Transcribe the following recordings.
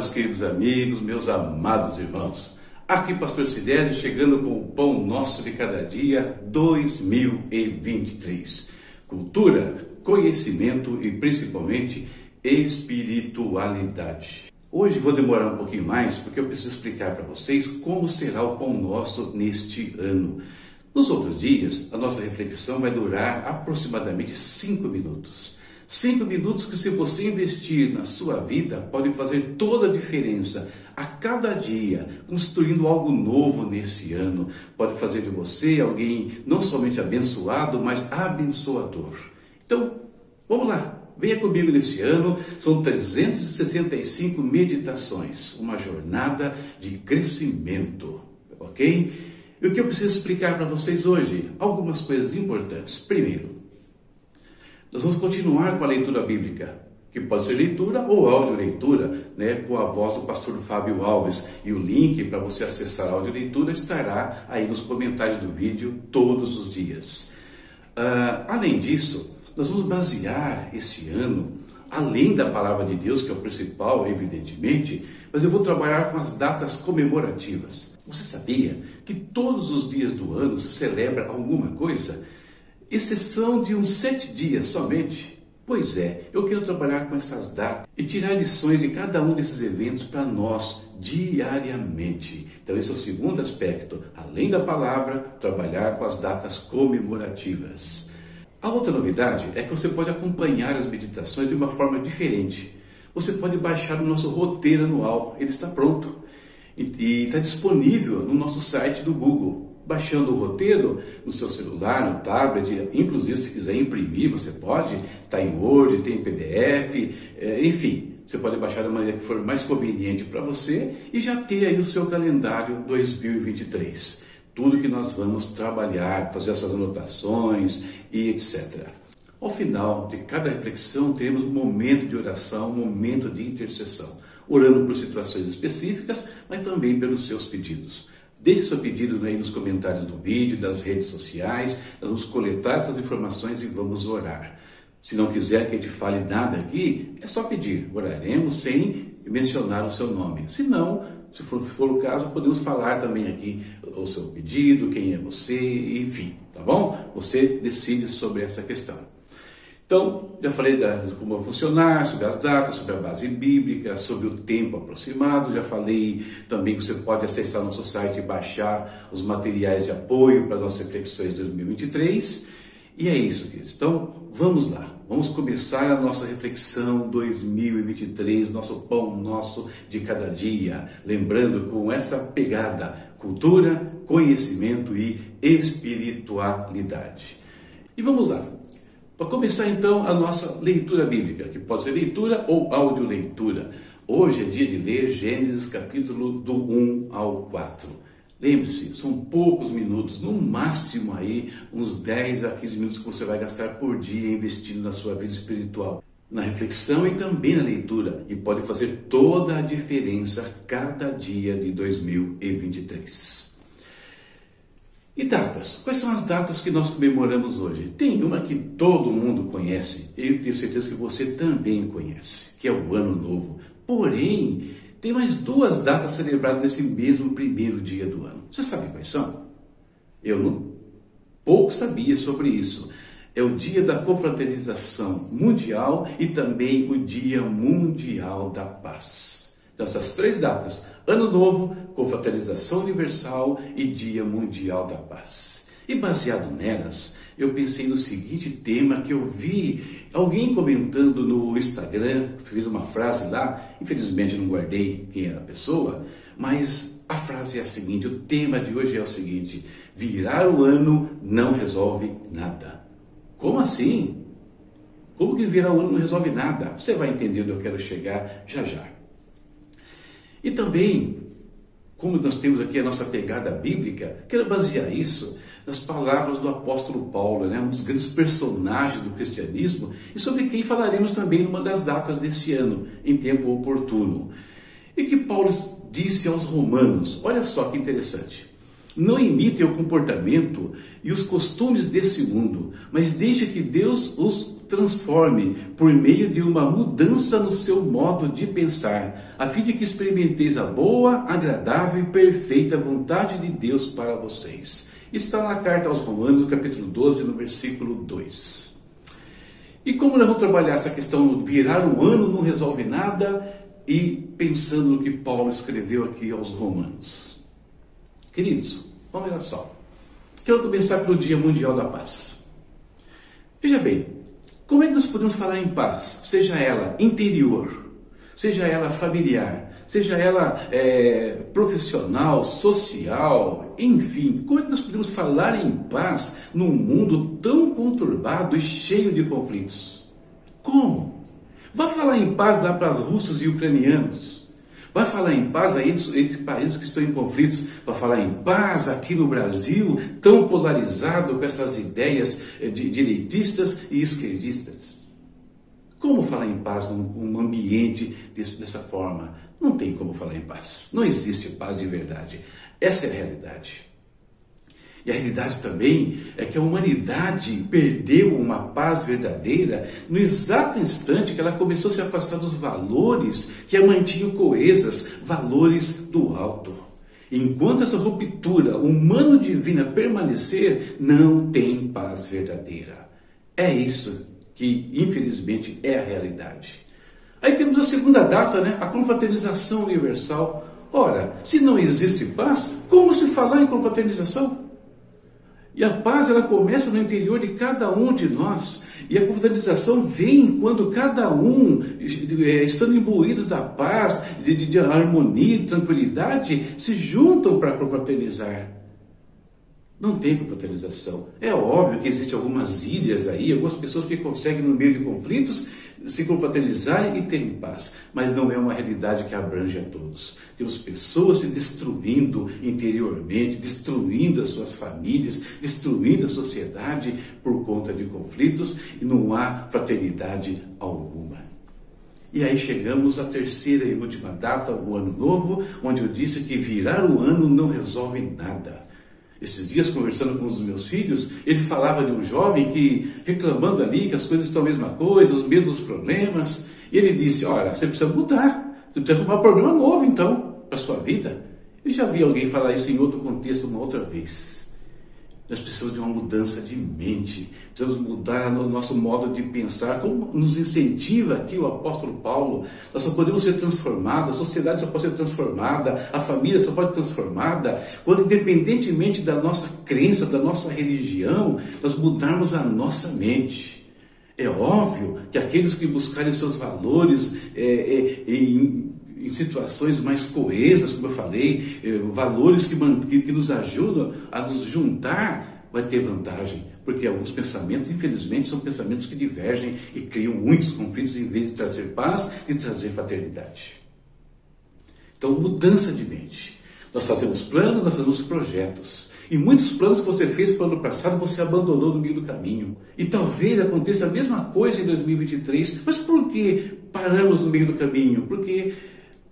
meus queridos amigos, meus amados irmãos. Aqui, Pastor Sidésio, chegando com o pão nosso de cada dia 2023. Cultura, conhecimento e principalmente espiritualidade. Hoje vou demorar um pouquinho mais porque eu preciso explicar para vocês como será o pão nosso neste ano. Nos outros dias, a nossa reflexão vai durar aproximadamente cinco minutos. Cinco minutos que, se você investir na sua vida, podem fazer toda a diferença a cada dia, construindo algo novo nesse ano. Pode fazer de você alguém não somente abençoado, mas abençoador. Então, vamos lá. Venha comigo nesse ano, são 365 meditações, uma jornada de crescimento, ok? E o que eu preciso explicar para vocês hoje? Algumas coisas importantes. Primeiro, nós vamos continuar com a leitura bíblica, que pode ser leitura ou audioleitura, né, com a voz do pastor Fábio Alves. E o link para você acessar a audioleitura estará aí nos comentários do vídeo todos os dias. Uh, além disso, nós vamos basear esse ano, além da palavra de Deus, que é o principal, evidentemente, mas eu vou trabalhar com as datas comemorativas. Você sabia que todos os dias do ano se celebra alguma coisa? Exceção de uns sete dias somente. Pois é, eu quero trabalhar com essas datas e tirar lições de cada um desses eventos para nós diariamente. Então, esse é o segundo aspecto. Além da palavra, trabalhar com as datas comemorativas. A outra novidade é que você pode acompanhar as meditações de uma forma diferente. Você pode baixar o nosso roteiro anual, ele está pronto e está disponível no nosso site do Google baixando o roteiro no seu celular, no tablet, inclusive se quiser imprimir, você pode, está em Word, tem em PDF, é, enfim, você pode baixar da maneira que for mais conveniente para você e já ter aí o seu calendário 2023. Tudo que nós vamos trabalhar, fazer as suas anotações e etc. Ao final de cada reflexão, teremos um momento de oração, um momento de intercessão, orando por situações específicas, mas também pelos seus pedidos. Deixe seu pedido aí nos comentários do vídeo, das redes sociais. Nós vamos coletar essas informações e vamos orar. Se não quiser que a gente fale nada aqui, é só pedir. Oraremos sem mencionar o seu nome. Se não, se for, for o caso, podemos falar também aqui o seu pedido, quem é você, enfim, tá bom? Você decide sobre essa questão. Então, já falei da, de como vai funcionar, sobre as datas, sobre a base bíblica, sobre o tempo aproximado. Já falei também que você pode acessar nosso site e baixar os materiais de apoio para as nossas reflexões 2023. E é isso, queridos. Então, vamos lá. Vamos começar a nossa reflexão 2023, nosso pão nosso de cada dia. Lembrando com essa pegada: cultura, conhecimento e espiritualidade. E vamos lá. Para começar então a nossa leitura bíblica, que pode ser leitura ou audioleitura. Hoje é dia de ler Gênesis capítulo do 1 ao 4. Lembre-se, são poucos minutos, no máximo aí uns 10 a 15 minutos que você vai gastar por dia investindo na sua vida espiritual, na reflexão e também na leitura, e pode fazer toda a diferença cada dia de 2023. E datas? Quais são as datas que nós comemoramos hoje? Tem uma que todo mundo conhece, eu tenho certeza que você também conhece, que é o Ano Novo. Porém, tem mais duas datas celebradas nesse mesmo primeiro dia do ano. Você sabe quais são? Eu não pouco sabia sobre isso. É o dia da confraternização mundial e também o dia mundial da paz. Então, essas três datas, Ano Novo, Confraternização Universal e Dia Mundial da Paz. E baseado nelas, eu pensei no seguinte tema que eu vi alguém comentando no Instagram, fez uma frase lá, infelizmente não guardei quem era a pessoa, mas a frase é a seguinte: o tema de hoje é o seguinte: virar o ano não resolve nada. Como assim? Como que virar o ano não resolve nada? Você vai entender onde eu quero chegar já já. E também, como nós temos aqui a nossa pegada bíblica, quero basear isso nas palavras do apóstolo Paulo, né, um dos grandes personagens do cristianismo, e sobre quem falaremos também numa das datas desse ano, em tempo oportuno. E que Paulo disse aos romanos: olha só que interessante. Não imitem o comportamento e os costumes desse mundo, mas deixe que Deus os transforme por meio de uma mudança no seu modo de pensar, a fim de que experimenteis a boa, agradável e perfeita vontade de Deus para vocês. Está na carta aos Romanos, capítulo 12, no versículo 2. E como nós vamos trabalhar essa questão virar um ano não resolve nada e pensando no que Paulo escreveu aqui aos Romanos? Queridos, vamos ver só. Quero começar pelo Dia Mundial da Paz. Veja bem, como é que nós podemos falar em paz? Seja ela interior, seja ela familiar, seja ela é, profissional, social, enfim, como é que nós podemos falar em paz num mundo tão conturbado e cheio de conflitos? Como? Vá falar em paz lá para os russos e ucranianos. Vai falar em paz aí entre países que estão em conflitos. Vai falar em paz aqui no Brasil, tão polarizado com essas ideias eh, de direitistas e esquerdistas. Como falar em paz num, ambiente dessa forma? Não tem como falar em paz. Não existe paz de verdade. Essa é a realidade. E a realidade também é que a humanidade perdeu uma paz verdadeira no exato instante que ela começou a se afastar dos valores que a mantinham coesas, valores do alto. Enquanto essa ruptura humano-divina permanecer, não tem paz verdadeira. É isso que, infelizmente, é a realidade. Aí temos a segunda data, né? a confraternização universal. Ora, se não existe paz, como se falar em confraternização? E a paz ela começa no interior de cada um de nós. E a confraternização vem quando cada um, é, estando imbuídos da paz, de, de harmonia, de tranquilidade, se juntam para confraternizar. Não tem confraternização. É óbvio que existem algumas ilhas aí, algumas pessoas que conseguem, no meio de conflitos, se confraternizarem e terem paz. Mas não é uma realidade que abrange a todos. Temos pessoas se destruindo interiormente, destruindo as suas famílias, destruindo a sociedade por conta de conflitos e não há fraternidade alguma. E aí chegamos à terceira e última data, o ano novo, onde eu disse que virar o ano não resolve nada. Esses dias, conversando com os meus filhos, ele falava de um jovem que, reclamando ali que as coisas estão a mesma coisa, os mesmos problemas, e ele disse: Olha, você precisa mudar, você precisa arrumar um problema novo então, para sua vida. Eu já vi alguém falar isso em outro contexto uma outra vez. Nós precisamos de uma mudança de mente, precisamos mudar o nosso modo de pensar, como nos incentiva aqui o apóstolo Paulo. Nós só podemos ser transformados, a sociedade só pode ser transformada, a família só pode ser transformada, quando, independentemente da nossa crença, da nossa religião, nós mudarmos a nossa mente. É óbvio que aqueles que buscarem seus valores é, é, em, em situações mais coesas, como eu falei, eh, valores que, que, nos ajudam a nos juntar, vai ter vantagem, porque alguns pensamentos, infelizmente, são pensamentos que divergem e criam muitos conflitos em vez de trazer paz e trazer fraternidade. Então, mudança de mente. Nós fazemos planos, nós fazemos projetos. E muitos planos que você fez para o ano passado, você abandonou no meio do caminho. E talvez aconteça a mesma coisa em 2023. Mas por que paramos no meio do caminho? Porque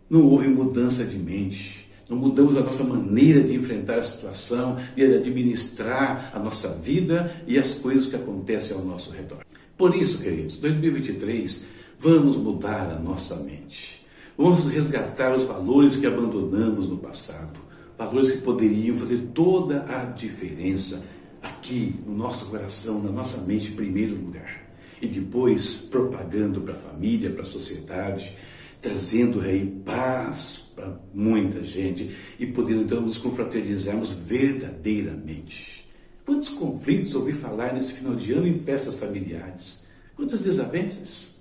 não houve mudança de mente. Não mudamos a nossa maneira de enfrentar a situação, de administrar a nossa vida e as coisas que acontecem ao nosso redor. Por isso, queridos, 2023, vamos mudar a nossa mente. Vamos resgatar os valores que abandonamos no passado. Valores que poderiam fazer toda a diferença aqui no nosso coração, na nossa mente, em primeiro lugar. E depois propagando para a família, para a sociedade, trazendo aí paz para muita gente e podendo então nos confraternizarmos verdadeiramente. Quantos conflitos ouvi falar nesse final de ano em festas familiares? Quantas desavenças?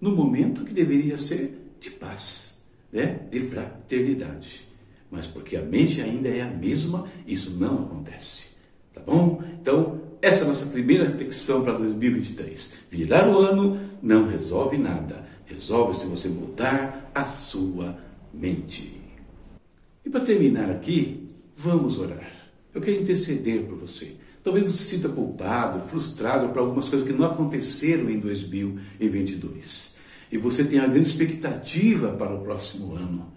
No momento que deveria ser de paz, né? de fraternidade. Mas porque a mente ainda é a mesma, isso não acontece. Tá bom? Então, essa é a nossa primeira reflexão para 2023. Virar o ano não resolve nada Resolve se você mudar a sua mente. E para terminar aqui, vamos orar. Eu quero interceder por você. Talvez você se sinta culpado, frustrado por algumas coisas que não aconteceram em 2022. E você tem uma grande expectativa para o próximo ano.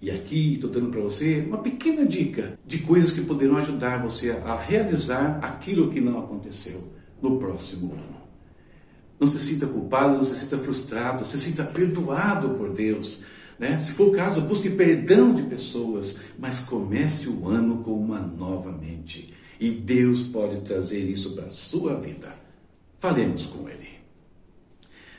E aqui estou dando para você uma pequena dica de coisas que poderão ajudar você a realizar aquilo que não aconteceu no próximo ano. Não se sinta culpado, não se sinta frustrado, se sinta perdoado por Deus. Né? Se for o caso, busque perdão de pessoas, mas comece o ano com uma nova mente. E Deus pode trazer isso para a sua vida. Falemos com Ele.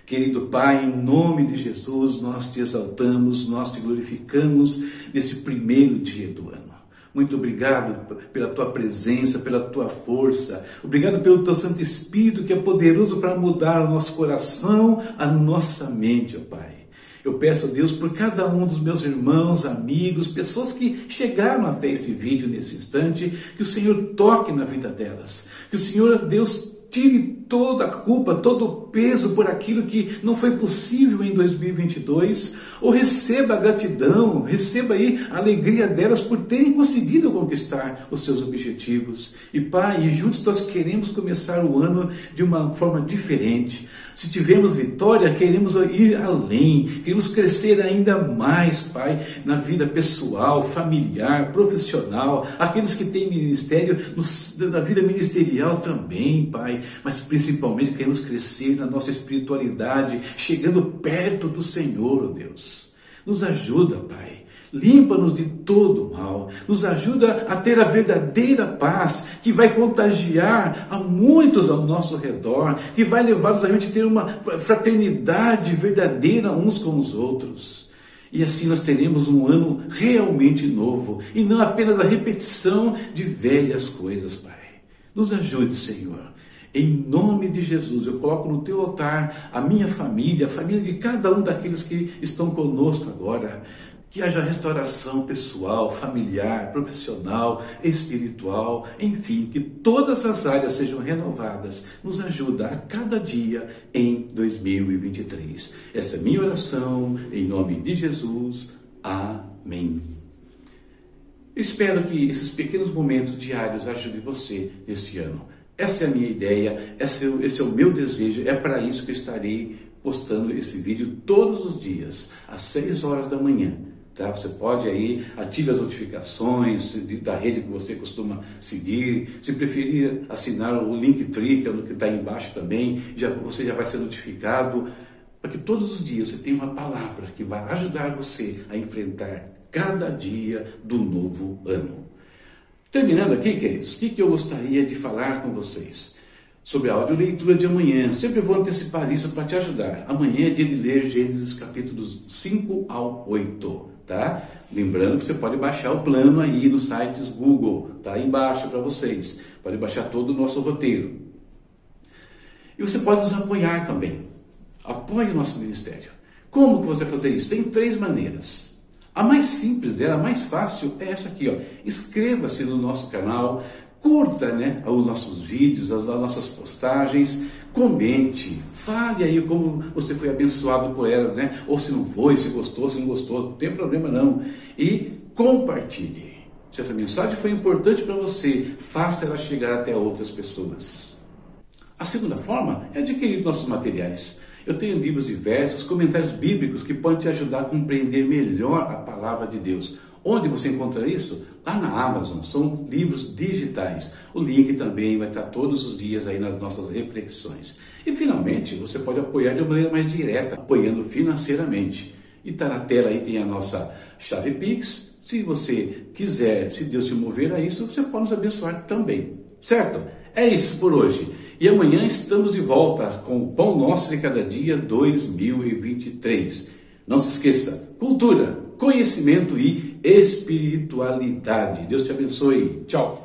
Querido Pai, em nome de Jesus, nós te exaltamos, nós te glorificamos nesse primeiro dia do ano. Muito obrigado pela tua presença, pela tua força. Obrigado pelo teu Santo Espírito que é poderoso para mudar o nosso coração, a nossa mente, ó Pai. Eu peço a Deus por cada um dos meus irmãos, amigos, pessoas que chegaram até esse vídeo nesse instante, que o Senhor toque na vida delas. Que o Senhor, Deus, tire toda a culpa, todo o peso por aquilo que não foi possível em 2022, ou receba a gratidão, receba aí a alegria delas por terem conseguido conquistar os seus objetivos. E Pai, juntos nós queremos começar o ano de uma forma diferente. Se tivermos vitória, queremos ir além, queremos crescer ainda mais, Pai, na vida pessoal, familiar, profissional, aqueles que têm ministério, na vida ministerial também, Pai, mas principalmente queremos crescer na nossa espiritualidade, chegando perto do Senhor, oh Deus. Nos ajuda, Pai. Limpa-nos de todo mal, nos ajuda a ter a verdadeira paz que vai contagiar a muitos ao nosso redor, que vai levar-nos a gente ter uma fraternidade verdadeira uns com os outros. E assim nós teremos um ano realmente novo e não apenas a repetição de velhas coisas, Pai. Nos ajude, Senhor em nome de Jesus, eu coloco no teu altar a minha família, a família de cada um daqueles que estão conosco agora. Que haja restauração pessoal, familiar, profissional, espiritual, enfim, que todas as áreas sejam renovadas. Nos ajuda a cada dia em 2023. Essa é minha oração, em nome de Jesus. Amém. espero que esses pequenos momentos diários ajudem você neste ano essa é a minha ideia, esse é, esse é o meu desejo, é para isso que eu estarei postando esse vídeo todos os dias, às 6 horas da manhã. Tá? Você pode aí, ative as notificações da rede que você costuma seguir. Se preferir assinar o Linktree, que é está aí embaixo também, já, você já vai ser notificado. Para que todos os dias você tenha uma palavra que vai ajudar você a enfrentar cada dia do novo ano. Terminando aqui, queridos, o que, que eu gostaria de falar com vocês? Sobre a audioleitura de amanhã. Sempre vou antecipar isso para te ajudar. Amanhã é dia de ler Gênesis capítulos 5 ao 8, tá? Lembrando que você pode baixar o plano aí nos sites Google, tá aí embaixo para vocês. Pode baixar todo o nosso roteiro. E você pode nos apoiar também. Apoie o nosso ministério. Como que você vai fazer isso? Tem três maneiras. A mais simples dela, a mais fácil é essa aqui, ó. Inscreva-se no nosso canal, curta, né, os nossos vídeos, as nossas postagens, comente, fale aí como você foi abençoado por elas, né? Ou se não foi, se gostou, se não gostou, não tem problema não. E compartilhe. Se essa mensagem foi importante para você, faça ela chegar até outras pessoas. A segunda forma é adquirir nossos materiais. Eu tenho livros diversos, comentários bíblicos que podem te ajudar a compreender melhor a palavra de Deus. Onde você encontra isso? Lá na Amazon, são livros digitais. O link também vai estar todos os dias aí nas nossas reflexões. E finalmente, você pode apoiar de maneira mais direta, apoiando financeiramente. E está na tela aí, tem a nossa chave Pix. Se você quiser, se Deus se mover a isso, você pode nos abençoar também. Certo? É isso por hoje. E amanhã estamos de volta com o Pão Nosso de Cada Dia 2023. Não se esqueça: cultura, conhecimento e espiritualidade. Deus te abençoe. Tchau.